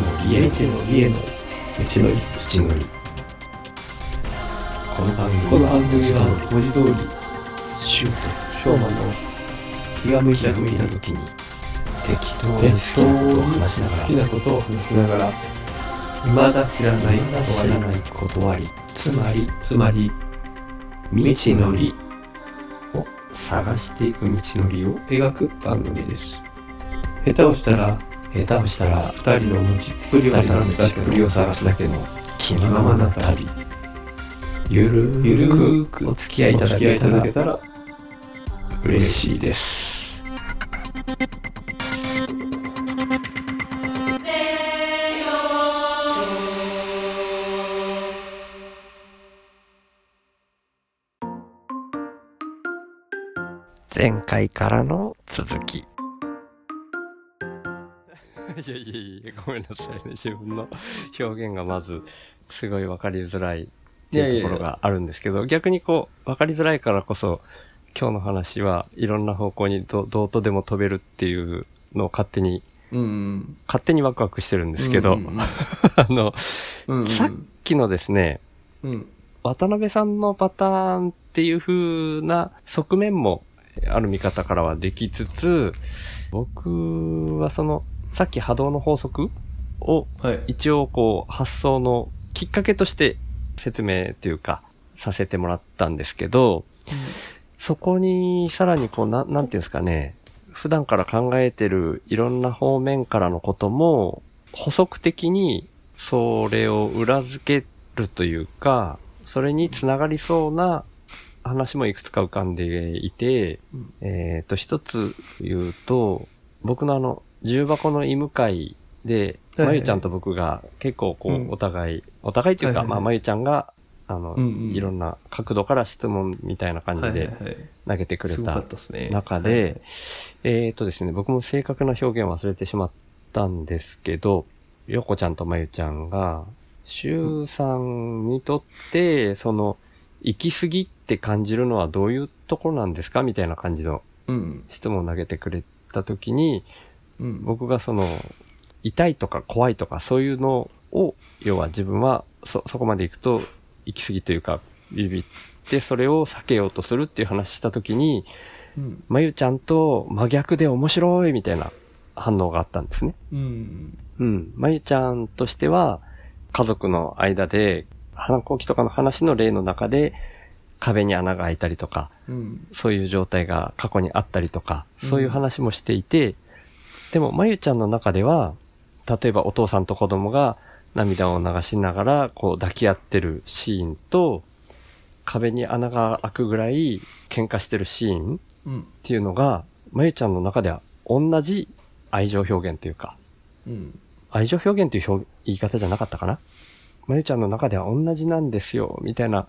のりへ道のりへの道のり道のりこの番組この番組は文字通りシュー翔馬の気が向いた時に時に適当に好き適当なことを話しながら好きなことを話しながら未だ知らないまだ知らない断りつまりつまり未知のりを探していく道のりを描く番組です下手をしたら下手をしたら二人の持ちっぷりを探すだけ道っぷりを探すだけの気ままな旅ゆるゆるくくお付き合いいただお付き合いいただけたらけたら嬉しいです前回からの続き いやいやいやごめんなさいね。自分の表現がまずすごい分かりづらいっていうところがあるんですけど逆にこう分かりづらいからこそ今日の話はいろんな方向にどどうとでも飛べるっていうのを勝手にうん勝手にワクワクしてるんですけど、うんうん あのうんうん。さっきのですねうん。渡辺さんのパターンっていう風な側面もある見方からはできつつ、僕はその、さっき波動の法則をはい。一応こう発想のきっかけとして説明というかさせてもらったんですけど、そこにさらにこうな、なんていうんですかね、普段から考えてるいろんな方面からのことも補足的にそれを裏付けるというか、それにつながりそうな話もいくつか浮かんでいて、うん。えっ、と、一つ言うと、僕のあの、重箱の医務会で、はいまゆちゃんと僕が結構こう、うん。お互い、お互いというか、まあ、まゆちゃんが、あの、いろんな角度から質問みたいな感じで投げてくれた中で、えっ、とですね、僕も正確な表現を忘れてしまったんですけど、よこちゃんとまゆちゃんが、しゅうさんにとって、その、行き過ぎって感じるのはどういうところなんですかみたいな感じのうん。質問を投げてくれたときに、うん。僕がその、痛いとか怖いとかそういうのを、要は自分はそ、そこまで行くと行き過ぎというか、ビビってそれを避けようとするっていう話したときに、うん。まゆちゃんと真逆で面白いみたいな反応があったんですね。うん。うん。まゆちゃんとしては、家族の間で、反抗期とかの話の例の中で、壁に穴が開いたりとか、うん。そういう状態が過去にあったりとか、そういう話もしていて、でも、まゆちゃんの中では、例えばお父さんと子供が涙を流しながら、こう抱き合ってるシーンと、壁に穴が開くぐらい喧嘩してるシーンうん。っていうのが、まゆちゃんの中では同じ愛情表現というか、うん。愛情表現という表言い方じゃなかったかな？まゆちゃんの中では同じなんですよ、みたいな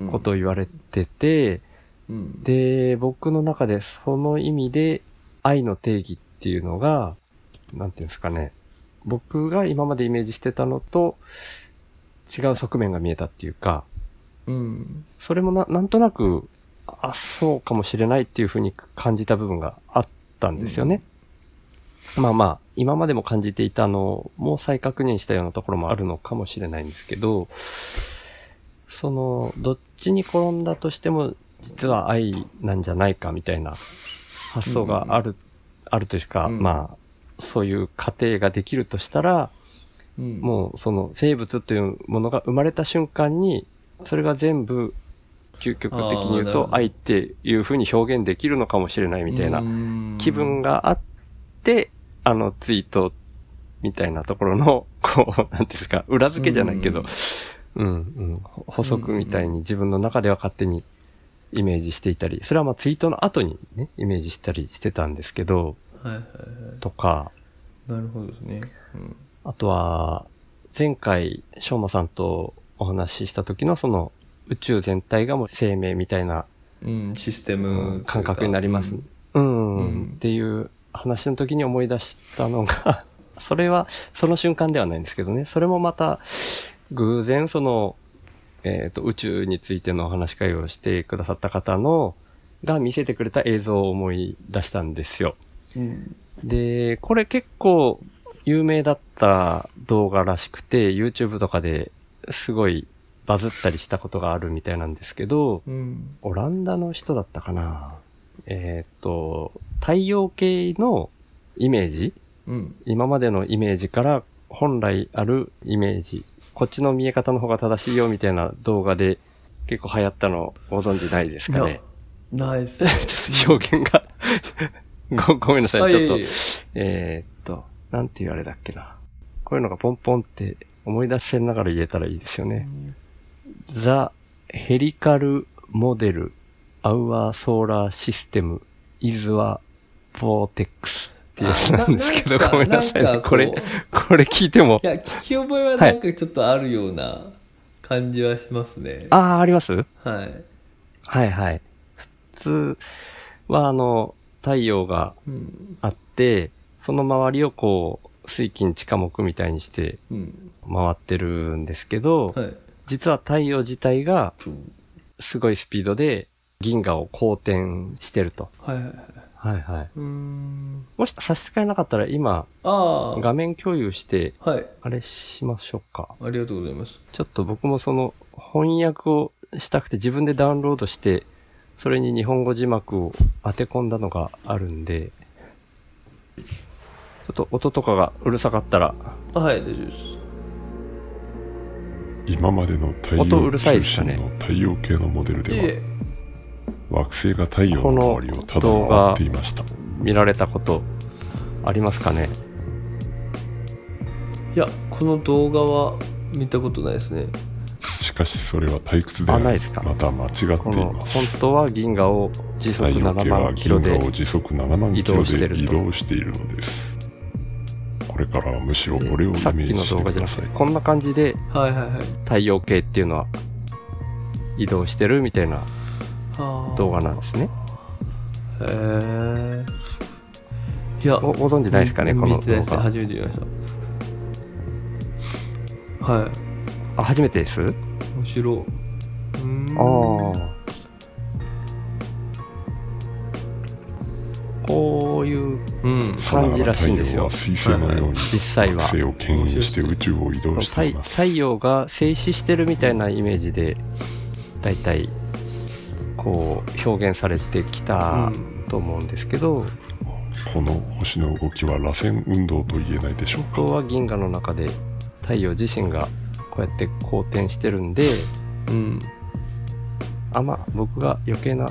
うん。ことを言われてて、うん。で、僕の中でその意味で愛の定義っていうのが、なんていうんですかね、僕が今までイメージしてたのと違う側面が見えたっていうか、うん。それもななんとなく、あ、そうかもしれないっていうふうに感じた部分があったんですよね。まあまあ、今までも感じていたのも再確認したようなところもあるのかもしれないんですけど、その、どっちに転んだとしても、実は愛なんじゃないかみたいな発想がある、あるというか、うん。まあ、そういう過程ができるとしたら、うん。もうその生物というものが生まれた瞬間に、それが全部、究極的に言うと愛っていう風に表現できるのかもしれないみたいなうん。気分があって、あのツイートみたいなところの、こう、なんていうんですか、裏付けじゃないけど、うん、うん、補足みたいに自分の中では勝手にイメージしていたり、それはまあツイートの後にね、イメージしたりしてたんですけど、はいはいはとか、いなるほどですね。うん。あとは、前回、しょうまさんとお話しした時のその宇宙全体がもう生命みたいなうんシステム感覚になります。ううん、うん。っていう話の時に思い出したのが、それはその瞬間ではないんですけどね、それもまた偶然その、えっ、と、宇宙についてのお話し会をしてくださった方の、が見せてくれた映像を思い出したんですよ。うんで、これ結構有名だった動画らしくて、YouTube とかですごいバズったりしたことがあるみたいなんですけど、うん。オランダの人だったかなえーっと、太陽系のイメージ？うん。今までのイメージから本来あるイメージ。こっちの見え方の方が正しいよみたいな動画で結構流行ったのご存知ないですかね？ナイス。ちょっと表現がご、ごめんなさい。ちょっとえいえ、えーっと、なんていうあれだっけな。こういうのがポンポンって思い出せながら言えたらいいですよね。The Helical Model Our Solar System is a Vortex っていうやつなんですけど、ごめんなさいね。これ、これ聞いてもい。や、聞き覚えはなんかちょっとあるような感じはしますね。ああ、あります？はい。はいはい。普通はあの、太陽がうん。あって、その周りをこう、水金地下木みたいにしてうん。回ってるんですけど、はい。実は太陽自体がすごいスピードで銀河を公転してると。はいはいはい。はいはい。もし差し支えなかったら今。画面共有して、はい。あれしましょうか。ありがとうございます。ちょっと僕もその翻訳をしたくて自分でダウンロードして、それに日本語字幕を当て込んだのがあるんで、ちょっと音とかがうるさかったら、あはい、大丈夫です。今までの太陽中心の太陽系のモデルでは、惑星が太陽の周りをただ回っていました。見られたことありますかね？いや、この動画は見たことないですね。しかしそれは退屈であないですか？また間違っていこの、ます。本当は銀河を時速太陽系7は万キロで銀河を時速7万キロ移動してるとで移動しているのです。これからはむしろこれをイメさっきのージして動画じゃなください。こんな感じで。太陽系っていうのは移動してるみたいなあ動画なんですね。へえ。いや、ごご存知ないですかね、この動見てないですね。画。初めて見ました。はい。あ、初めてです？面白ああ。こういううん。感じらしいんですよ。水星のように実際は。惑星を牽引して宇宙を移動して太います。太陽が静止してるみたいなイメージで、だいたいこう表現されてきたと思うんですけど、この星の動きは螺旋運動と言えないでしょうか。本当は銀河の中で太陽自身がこうやって公転してるんで、うん。あ、まあ僕が余計な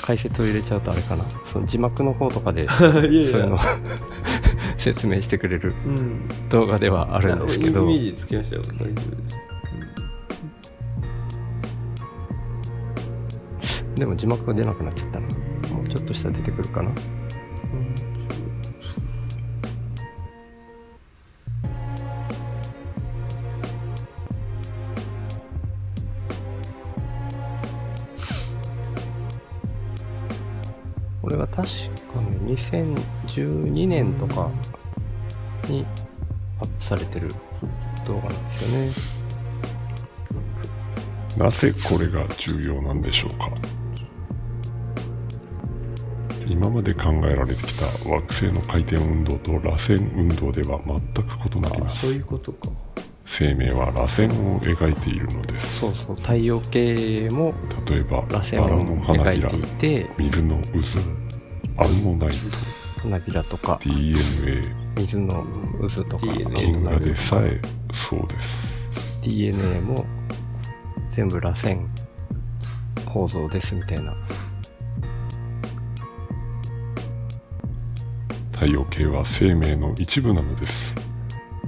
解説を入れちゃうとあれかな。その字幕の方とかで そういいうの。説明してくれるうん。動画ではあるんですけどイメ、ージつきましたよ。大丈夫です。でも字幕が出なくなっちゃったな。もうちょっとしたら出てくるかな。2012年とかにアップされてる動画なんですよね。なぜこれが重要なんでしょうか。今まで考えられてきた惑星の回転運動と螺旋運動では全く異なりまそういすうことか。生命は螺旋を描いているのです。そうそう、太陽系も例えば螺旋をバラの花びら水の渦アンモナイ花びらとか。ト DNA 水の渦とか。銀河でさえそうです。DNA も全部螺旋。構造ですみたいな。太陽系は生命の一部なのです。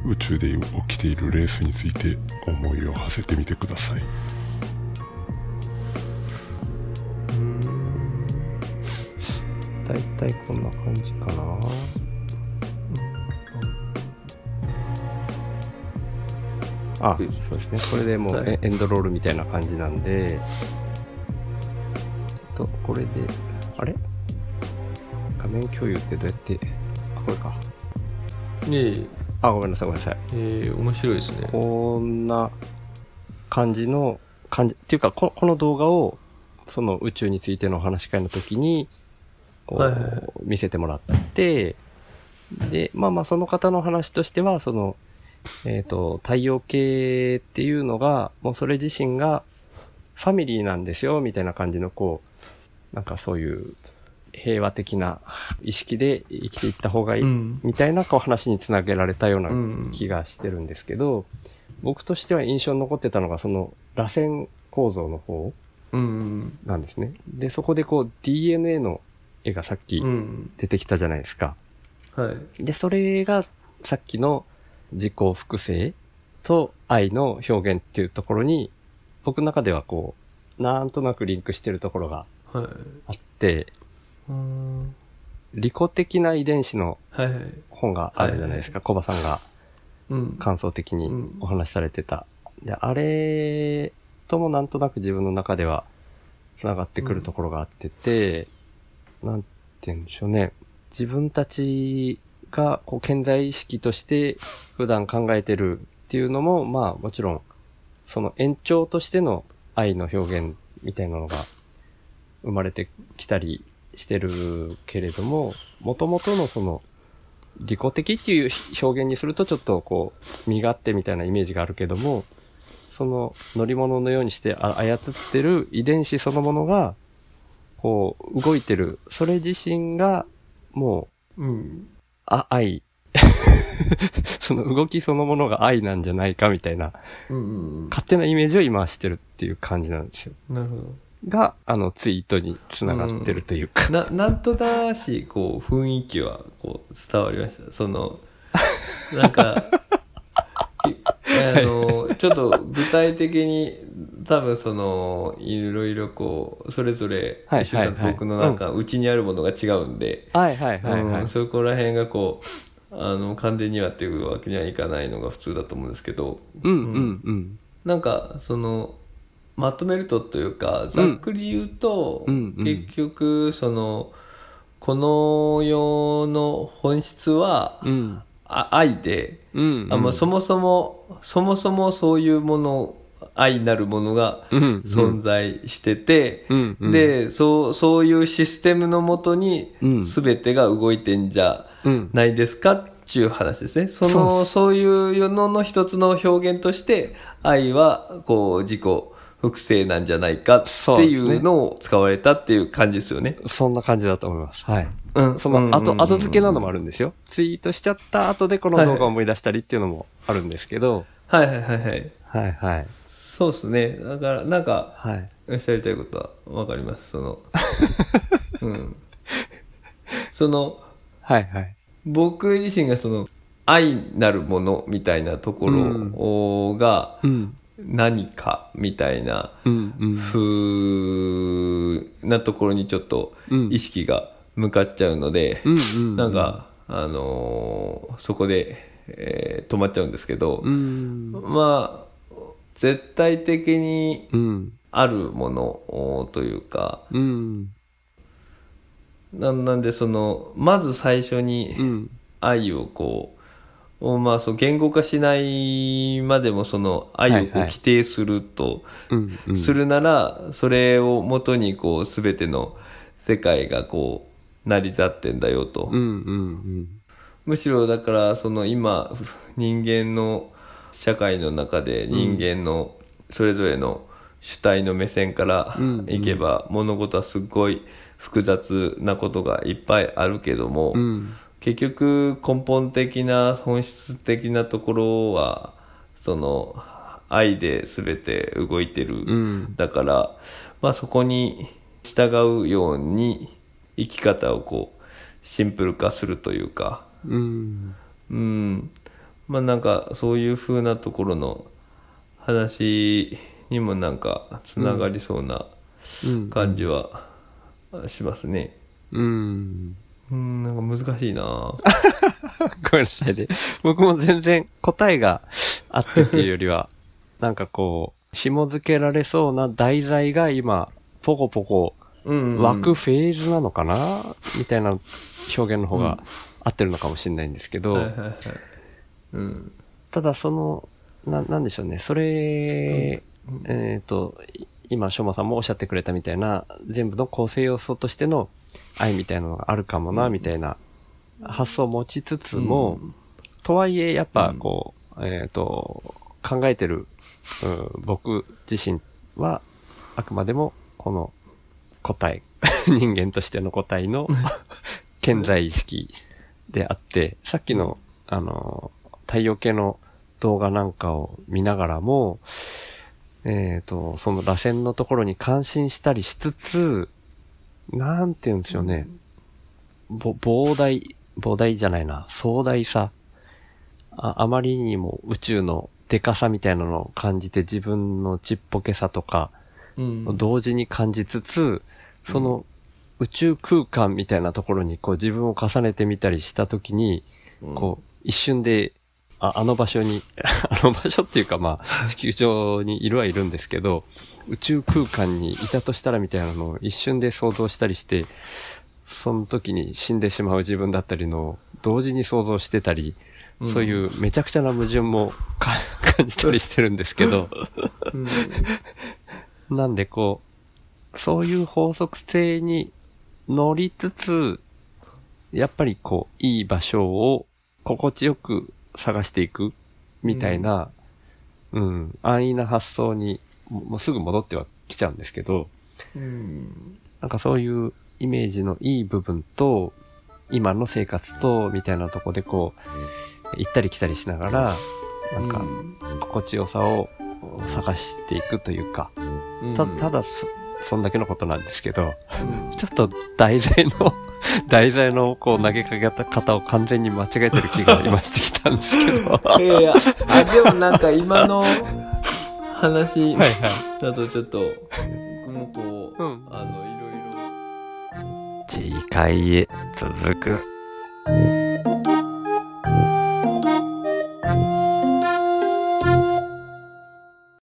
宇宙で起きているレースについて思いを馳せてみてくださいだいたいこんな感じかな。あ、そうですね。これでもうはいエエンドロールみたいな感じなんで、ちょっとこれで、あれ？画面共有ってどうやって、あ、これか。ねえ、あ、ごめんなさい、ごめんなさい。えー、面白いですね。こんな感じの、感じ、っていうかこ、この動画を、その宇宙についてのお話し会の時に、こう、見せてもらって、で、まあまあその方の話としては、その、えっ、と、太陽系っていうのが、もうそれ自身がファミリーなんですよ、みたいな感じの、こう、なんかそういう平和的な意識で生きていった方がいい、うん。みたいなこう話につなげられたようなうん気がしてるんですけど、僕としては印象に残ってたのが、その、螺旋構造の方うんなんですね。で、そこでこう DNA の絵がさっきうん。出てきたじゃないですか。はい。で、それがさっきの自己複製と愛の表現っていうところに、僕の中ではこう、なんとなくリンクしてるところがはい。あって、うん。利己的な遺伝子のはいはい。本があるじゃないですか。コバさんがうん。感想的にうん。お話しされてた。で、あれともなんとなく自分の中では繋がってくるところがあってて、なんて言うんでしょうね。自分たちがこう健在意識として普段考えてるっていうのも、まあもちろん、その延長としての愛の表現みたいなのが生まれてきたりしてるけれども、元々のその利己的っていう表現にするとちょっとこう、身勝手みたいなイメージがあるけども、その乗り物のようにして操ってる遺伝子そのものが、こう、動いてる。それ自身が、もう、うんあ、愛。その動きそのものが愛なんじゃないかみたいな、うんうん勝手なイメージを今はしてるっていう感じなんですよ。なるほどが、あの、ツイートにつながってるというか。ななんとなしこう雰囲気はこう伝わりました？そのなんか いあのちょっと具体的に多分そのいろいろこうそれぞれはい石井さんとはい僕のなんかうちにあるものが違うんで、はいはいはいはい。うんそこら辺がこうあの完全にはっていうわけにはいかないのが普通だと思うんですけどうんうんうん。なんかそのまとめるとというかざっくり言うと、うんうん結局そのこの世の本質は、うん。あ愛で、うん。あまあ、そもそもそもそもそういうもの愛なるものがうん。存在してて、うんうんでそうそういうシステムのもとにうん全てが動いてんじゃうん。ないですかっていう話ですね。その、そういう世のの一つの表現として、愛は、こう、自己複製なんじゃないかっていうのを使われたっていう感じですよね。そんな感じだと思います。はい。うんその後、うん後付けなのもあるんですよ。ツイートしちゃった後でこの動画を思い出したりっていうのもあるんですけど、はいはいはいはい。はいはい。そうですね。だから、なんか、はい。おっしゃりたいことはわかります。その、うん。その、はいはい。僕自身がその、愛なるものみたいなところがうん。何かみたいなうん。うなところにちょっとうん意識が向かっちゃうので。なんか、あのーそこで、えー止まっちゃうんですけど、うん。まあ、絶対的にうん。あるものというか、うん。ななんでその、まず最初にうん。愛をこう、まあそう言語化しないまでもその愛をこう規定すると、うん。うん。するなら、それをもとにこう全ての世界がこう成り立ってんだよと。うん。うん。むしろだからその今人間の社会の中で人間のそれぞれの主体の目線からうんいけば物事はすっごい複雑なことがいっぱいあるけども、うん。結局根本的な本質的なところはその愛で全て動いてる、うん。だから、まあ、そこに従うように生き方をこうシンプル化するというかうん。うんまあなんかそういう風なところの話にもなんかつながりそうなうん。感じはしますね。うん。うん、なんか難しいな ごめんなさいね。僕も全然答えがあってっていうよりは、なんかこう、紐付けられそうな題材が今、ポコポコうん湧くフェーズなのかな？みたいな表現の方が合ってるのかもしれないんですけど、はいはいはい。うん。ただその、な、なんでしょうね。それ、えっ、と、い今、しょうまさんもおっしゃってくれたみたいな、全部の構成要素としての愛みたいなのがあるかもな、みたいな発想を持ちつつも、とはいえ、やっぱこう、えっ、と、考えてる、うん僕自身は、あくまでも、この個体、人間としての個体の 健在意識であって、さっきの、あの、太陽系の動画なんかを見ながらも、えっ、と、その螺旋のところに感心したりしつつ、なんて言うんでしょうね。ぼ膨大、膨大じゃないな、壮大さ。ああまりにも宇宙のデカさみたいなのを感じて自分のちっぽけさとか、うん同時に感じつつ、その宇宙空間みたいなところにこう自分を重ねてみたりしたときに、こう一瞬で、ああの場所に、あの場所っていうかまあ 地球上にいるはいるんですけど、宇宙空間にいたとしたらみたいなのを一瞬で想像したりして、その時に死んでしまう自分だったりのを同時に想像してたり、うん。そういうめちゃくちゃな矛盾もか 感じたりしてるんですけど、うん。なんでこう、そういう法則性に乗りつつ、やっぱりこう、いい場所を心地よく探していく、みたいな、うん、安易な発想に、ももうすぐ戻ってはきちゃうんですけど、うんなんかそういうイメージのいい部分と、今の生活と、みたいなとこでこう、行ったり来たりしながら、なんか、心地よさを探していくというか、うん。た、ただそ、そんだけのことなんですけど、うんちょっと題材の、題材のこう投げかけた方を完全に間違えてる気が今してきたんですけど。は いやいや、あ、でもなんか今の話はい。だとちょっと、僕もこう、うんあの、いろいろ、次回へ続く。